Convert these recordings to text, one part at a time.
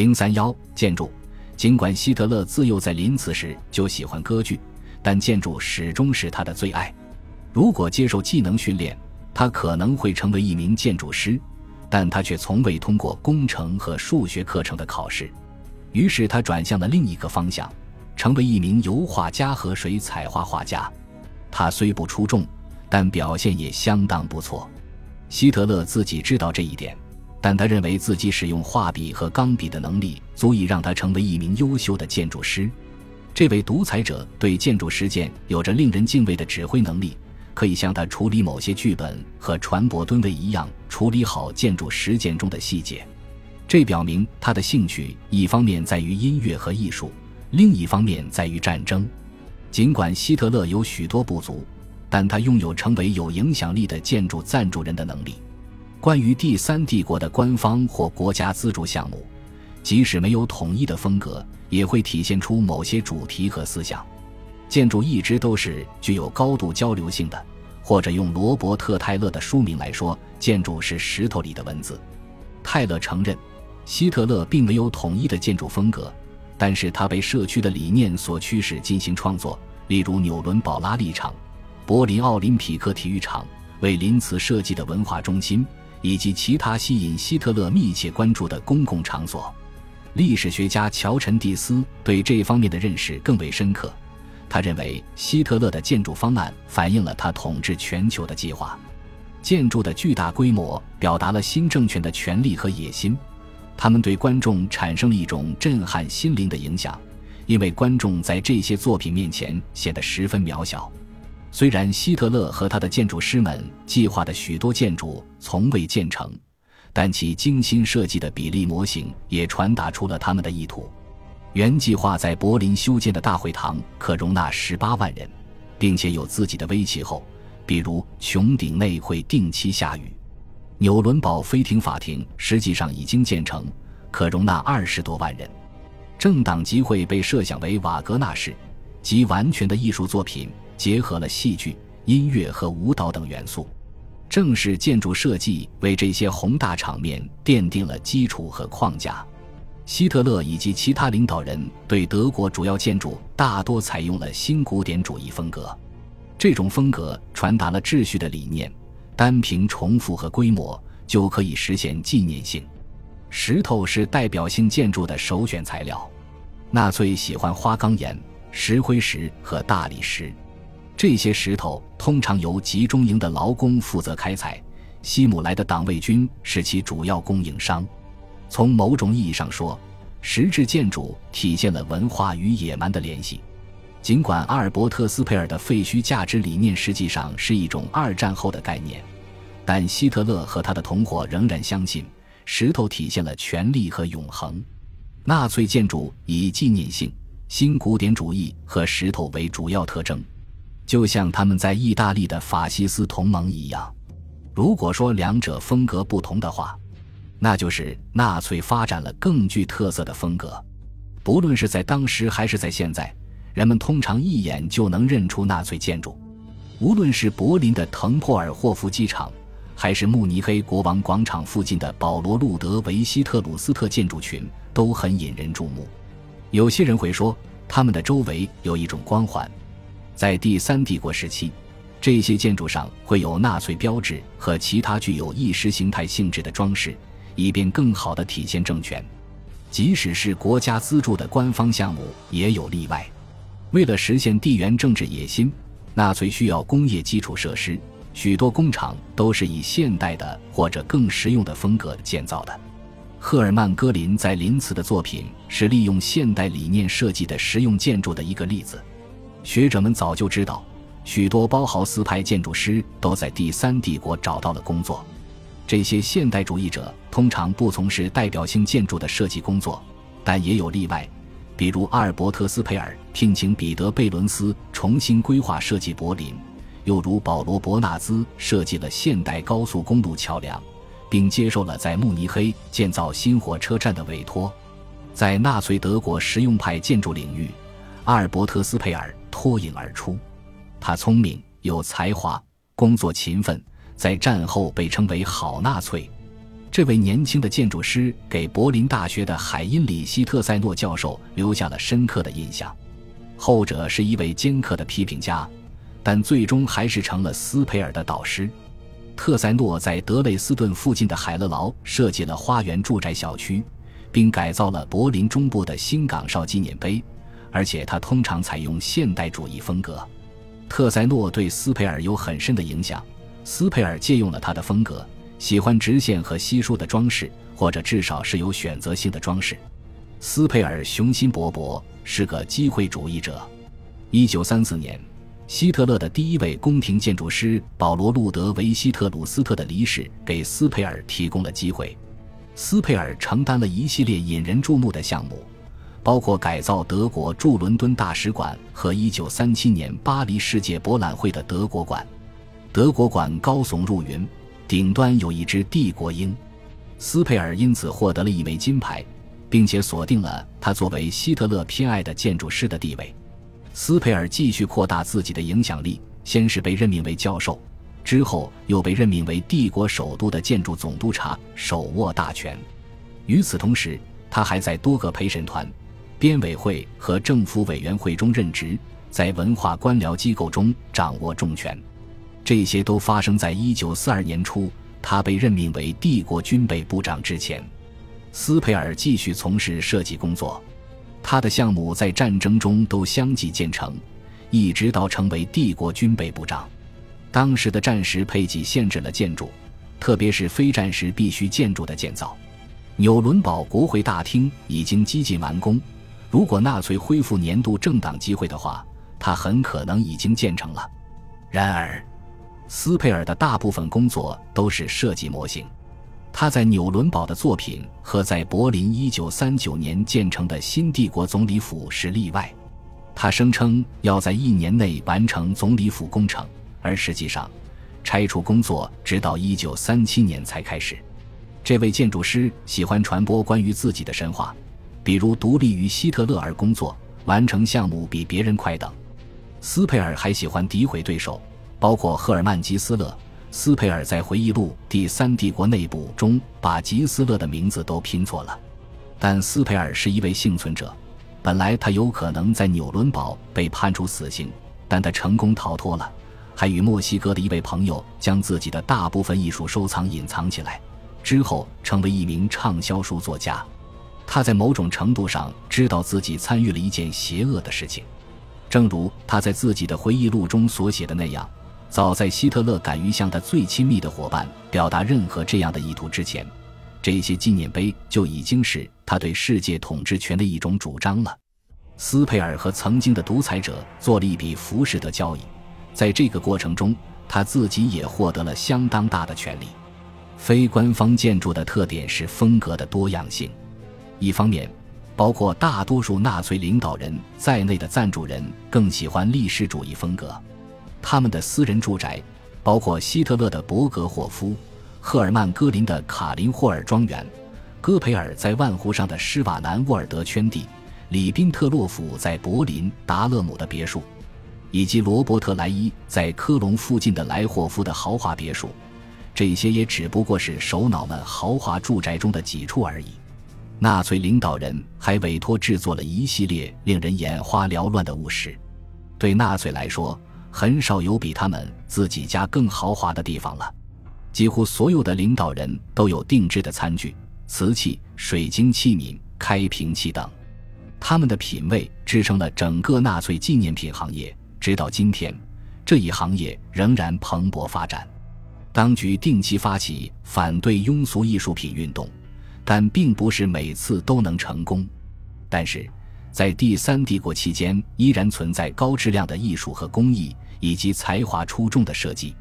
零三幺建筑，尽管希特勒自幼在林茨时就喜欢歌剧，但建筑始终是他的最爱。如果接受技能训练，他可能会成为一名建筑师，但他却从未通过工程和数学课程的考试。于是他转向了另一个方向，成为一名油画家和水彩画画家。他虽不出众，但表现也相当不错。希特勒自己知道这一点，但他认为自己使用画笔和钢笔的能力足以让他成为一名优秀的建筑师。这位独裁者对建筑实践有着令人敬畏的指挥能力。可以像他处理某些剧本和船舶吨位一样处理好建筑实践中的细节，这表明他的兴趣一方面在于音乐和艺术，另一方面在于战争。尽管希特勒有许多不足，但他拥有成为有影响力的建筑赞助人的能力。关于第三帝国的官方或国家资助项目，即使没有统一的风格，也会体现出某些主题和思想。建筑一直都是具有高度交流性的，或者用罗伯特·泰勒的书名来说，建筑是石头里的文字。泰勒承认，希特勒并没有统一的建筑风格，但是他被社区的理念所驱使进行创作，例如纽伦堡拉力场、柏林奥林匹克体育场、为林茨设计的文化中心，以及其他吸引希特勒密切关注的公共场所。历史学家乔陈蒂斯对这方面的认识更为深刻。他认为希特勒的建筑方案反映了他统治全球的计划。建筑的巨大规模表达了新政权的权力和野心，他们对观众产生了一种震撼心灵的影响，因为观众在这些作品面前显得十分渺小。虽然希特勒和他的建筑师们计划的许多建筑从未建成，但其精心设计的比例模型也传达出了他们的意图。原计划在柏林修建的大会堂可容纳十八万人，并且有自己的微气候，比如穹顶内会定期下雨。纽伦堡飞艇法庭实际上已经建成，可容纳二十多万人。政党集会被设想为瓦格纳式，即完全的艺术作品，结合了戏剧、音乐和舞蹈等元素。正是建筑设计为这些宏大场面奠定了基础和框架。希特勒以及其他领导人对德国主要建筑大多采用了新古典主义风格，这种风格传达了秩序的理念，单凭重复和规模就可以实现纪念性。石头是代表性建筑的首选材料，纳粹喜欢花岗岩、石灰石和大理石，这些石头通常由集中营的劳工负责开采，希姆莱的党卫军是其主要供应商。从某种意义上说，石质建筑体现了文化与野蛮的联系。尽管阿尔伯特斯佩尔的废墟价值理念实际上是一种二战后的概念，但希特勒和他的同伙仍然相信石头体现了权力和永恒。纳粹建筑以纪念性、新古典主义和石头为主要特征，就像他们在意大利的法西斯同盟一样。如果说两者风格不同的话，那就是纳粹发展了更具特色的风格，不论是在当时还是在现在，人们通常一眼就能认出纳粹建筑。无论是柏林的滕珀尔霍夫机场，还是慕尼黑国王广场附近的保罗路德维希特鲁斯特建筑群，都很引人注目。有些人会说，他们的周围有一种光环。在第三帝国时期，这些建筑上会有纳粹标志和其他具有意识形态性质的装饰。以便更好地体现政权，即使是国家资助的官方项目也有例外。为了实现地缘政治野心，纳粹需要工业基础设施，许多工厂都是以现代的或者更实用的风格建造的。赫尔曼·戈林在林茨的作品是利用现代理念设计的实用建筑的一个例子。学者们早就知道，许多包豪斯派建筑师都在第三帝国找到了工作。这些现代主义者通常不从事代表性建筑的设计工作，但也有例外，比如阿尔伯特斯佩尔聘请彼得贝伦斯重新规划设计柏林，又如保罗伯纳兹设计了现代高速公路桥梁，并接受了在慕尼黑建造新火车站的委托。在纳粹德国实用派建筑领域，阿尔伯特斯佩尔脱颖而出，他聪明有才华，工作勤奋。在战后被称为“好纳粹”，这位年轻的建筑师给柏林大学的海因里希特塞诺教授留下了深刻的印象。后者是一位尖刻的批评家，但最终还是成了斯佩尔的导师。特塞诺在德累斯顿附近的海勒劳设计了花园住宅小区，并改造了柏林中部的新岗哨纪念碑，而且他通常采用现代主义风格。特塞诺对斯佩尔有很深的影响，斯佩尔借用了他的风格。喜欢直线和稀疏的装饰，或者至少是有选择性的装饰。斯佩尔雄心勃勃，是个机会主义者。一九三四年，希特勒的第一位宫廷建筑师保罗·路德维希特鲁斯特的离世，给斯佩尔提供了机会。斯佩尔承担了一系列引人注目的项目，包括改造德国驻伦敦大使馆和一九三七年巴黎世界博览会的德国馆。德国馆高耸入云。顶端有一只帝国鹰，斯佩尔因此获得了一枚金牌，并且锁定了他作为希特勒偏爱的建筑师的地位。斯佩尔继续扩大自己的影响力，先是被任命为教授，之后又被任命为帝国首都的建筑总督察，手握大权。与此同时，他还在多个陪审团、编委会和政府委员会中任职，在文化官僚机构中掌握重权。这些都发生在一九四二年初，他被任命为帝国军备部长之前。斯佩尔继续从事设计工作，他的项目在战争中都相继建成，一直到成为帝国军备部长。当时的战时配给限制了建筑，特别是非战时必须建筑的建造。纽伦堡国会大厅已经几近完工，如果纳粹恢复年度政党机会的话，它很可能已经建成了。然而。斯佩尔的大部分工作都是设计模型，他在纽伦堡的作品和在柏林1939年建成的新帝国总理府是例外。他声称要在一年内完成总理府工程，而实际上，拆除工作直到1937年才开始。这位建筑师喜欢传播关于自己的神话，比如独立于希特勒而工作，完成项目比别人快等。斯佩尔还喜欢诋毁对手。包括赫尔曼·吉斯勒，斯佩尔在回忆录《第三帝国内部》中把吉斯勒的名字都拼错了。但斯佩尔是一位幸存者，本来他有可能在纽伦堡被判处死刑，但他成功逃脱了，还与墨西哥的一位朋友将自己的大部分艺术收藏隐藏起来，之后成为一名畅销书作家。他在某种程度上知道自己参与了一件邪恶的事情，正如他在自己的回忆录中所写的那样。早在希特勒敢于向他最亲密的伙伴表达任何这样的意图之前，这些纪念碑就已经是他对世界统治权的一种主张了。斯佩尔和曾经的独裁者做了一笔浮士德交易，在这个过程中，他自己也获得了相当大的权利。非官方建筑的特点是风格的多样性。一方面，包括大多数纳粹领导人在内的赞助人更喜欢历史主义风格。他们的私人住宅，包括希特勒的伯格霍夫、赫尔曼·戈林的卡林霍尔庄园、戈培尔在万湖上的施瓦南沃尔德圈地、里宾特洛甫在柏林达勒姆的别墅，以及罗伯特莱伊在科隆附近的莱霍夫的豪华别墅，这些也只不过是首脑们豪华住宅中的几处而已。纳粹领导人还委托制作了一系列令人眼花缭乱的物事。对纳粹来说，很少有比他们自己家更豪华的地方了。几乎所有的领导人都有定制的餐具、瓷器、水晶器皿、开瓶器等。他们的品味支撑了整个纳粹纪念品行业，直到今天，这一行业仍然蓬勃发展。当局定期发起反对庸俗艺术品运动，但并不是每次都能成功。但是。在第三帝国期间，依然存在高质量的艺术和工艺，以及才华出众的设计。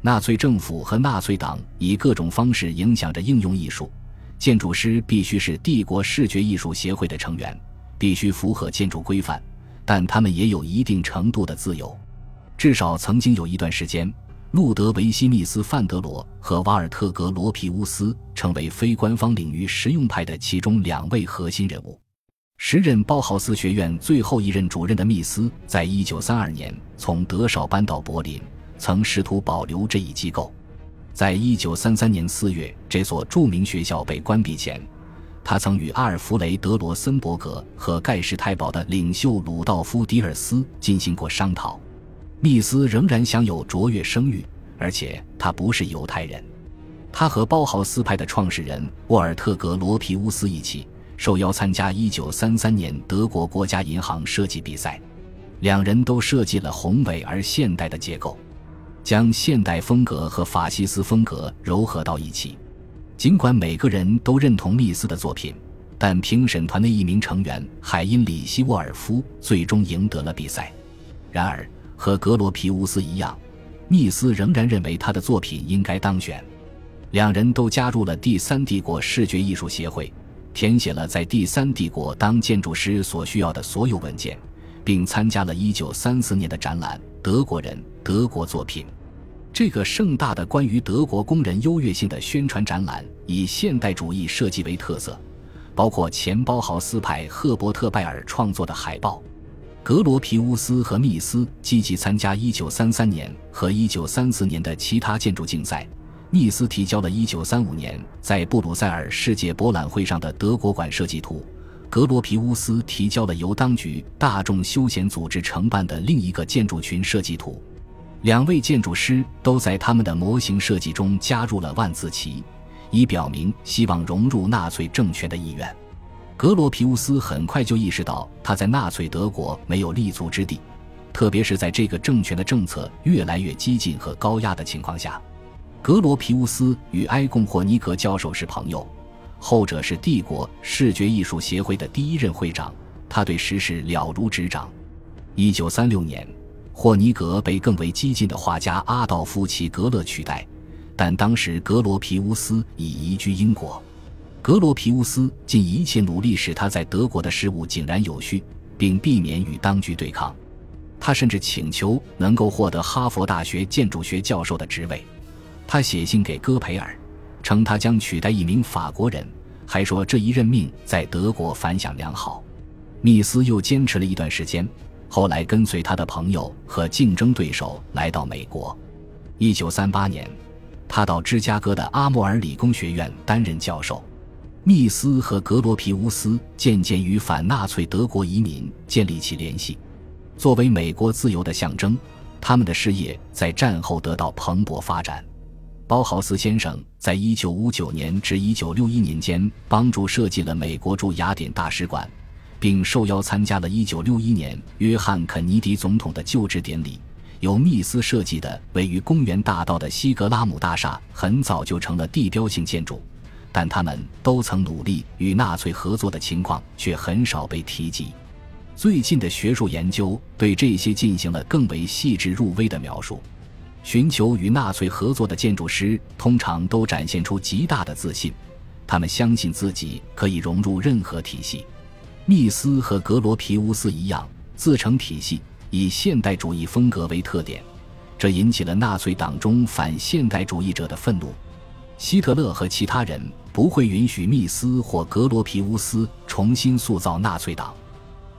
纳粹政府和纳粹党以各种方式影响着应用艺术。建筑师必须是帝国视觉艺术协会的成员，必须符合建筑规范，但他们也有一定程度的自由。至少曾经有一段时间，路德维希密斯范德罗和瓦尔特格罗皮乌斯成为非官方领域实用派的其中两位核心人物。时任包豪斯学院最后一任主任的密斯，在一九三二年从德绍搬到柏林，曾试图保留这一机构。在一九三三年四月，这所著名学校被关闭前，他曾与阿尔弗雷德·罗森伯格和盖世太保的领袖鲁道夫·迪尔斯进行过商讨。密斯仍然享有卓越声誉，而且他不是犹太人。他和包豪斯派的创始人沃尔特·格罗皮乌斯一起受邀参加1933年德国国家银行设计比赛，两人都设计了宏伟而现代的结构。将现代风格和法西斯风格糅合到一起。尽管每个人都认同密斯的作品，但评审团的一名成员海因里希·沃尔夫最终赢得了比赛。然而，和格罗皮乌斯一样，密斯仍然认为他的作品应该当选。两人都加入了第三帝国视觉艺术协会，填写了在第三帝国当建筑师所需要的所有文件，并参加了1934年的展览《德国人，德国作品》。这个盛大的关于德国工人优越性的宣传展览以现代主义设计为特色，包括前包豪斯派赫伯特·拜尔创作的海报。格罗皮乌斯和密斯积极参加1933年和1934年的其他建筑竞赛。密斯提交了1935年在布鲁塞尔世界博览会上的德国馆设计图，格罗皮乌斯提交了由当局大众休闲组织承办的另一个建筑群设计图。两位建筑师都在他们的模型设计中加入了万字旗，以表明希望融入纳粹政权的意愿。格罗皮乌斯很快就意识到他在纳粹德国没有立足之地，特别是在这个政权的政策越来越激进和高压的情况下。格罗皮乌斯与埃贡霍尼格教授是朋友，后者是帝国视觉艺术协会的第一任会长，他对时事了如指掌。一九三六年。霍尼格被更为激进的画家阿道夫·齐格勒取代，但当时格罗皮乌斯已移居英国。格罗皮乌斯尽一切努力使他在德国的事务井然有序，并避免与当局对抗。他甚至请求能够获得哈佛大学建筑学教授的职位。他写信给戈培尔，称他将取代一名法国人，还说这一任命在德国反响良好。密斯又坚持了一段时间。后来跟随他的朋友和竞争对手来到美国。一九三八年，他到芝加哥的阿莫尔理工学院担任教授。密斯和格罗皮乌斯渐渐与反纳粹德国移民建立起联系。作为美国自由的象征，他们的事业在战后得到蓬勃发展。包豪斯先生在一九五九年至一九六一年间帮助设计了美国驻雅典大使馆。并受邀参加了1961年约翰·肯尼迪总统的就职典礼。由密斯设计的位于公园大道的西格拉姆大厦很早就成了地标性建筑，但他们都曾努力与纳粹合作的情况却很少被提及。最近的学术研究对这些进行了更为细致入微的描述。寻求与纳粹合作的建筑师通常都展现出极大的自信，他们相信自己可以融入任何体系。密斯和格罗皮乌斯一样，自成体系，以现代主义风格为特点，这引起了纳粹党中反现代主义者的愤怒。希特勒和其他人不会允许密斯或格罗皮乌斯重新塑造纳粹党。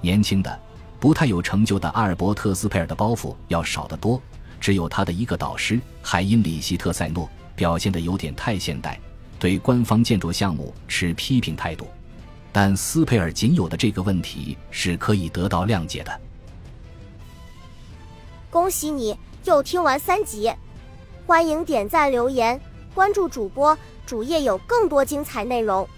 年轻的、不太有成就的阿尔伯特·斯佩尔的包袱要少得多。只有他的一个导师海因里希·特塞诺表现得有点太现代，对官方建筑项目持批评态度。但斯佩尔仅有的这个问题是可以得到谅解的。恭喜你又听完三集，欢迎点赞、留言、关注主播，主页有更多精彩内容。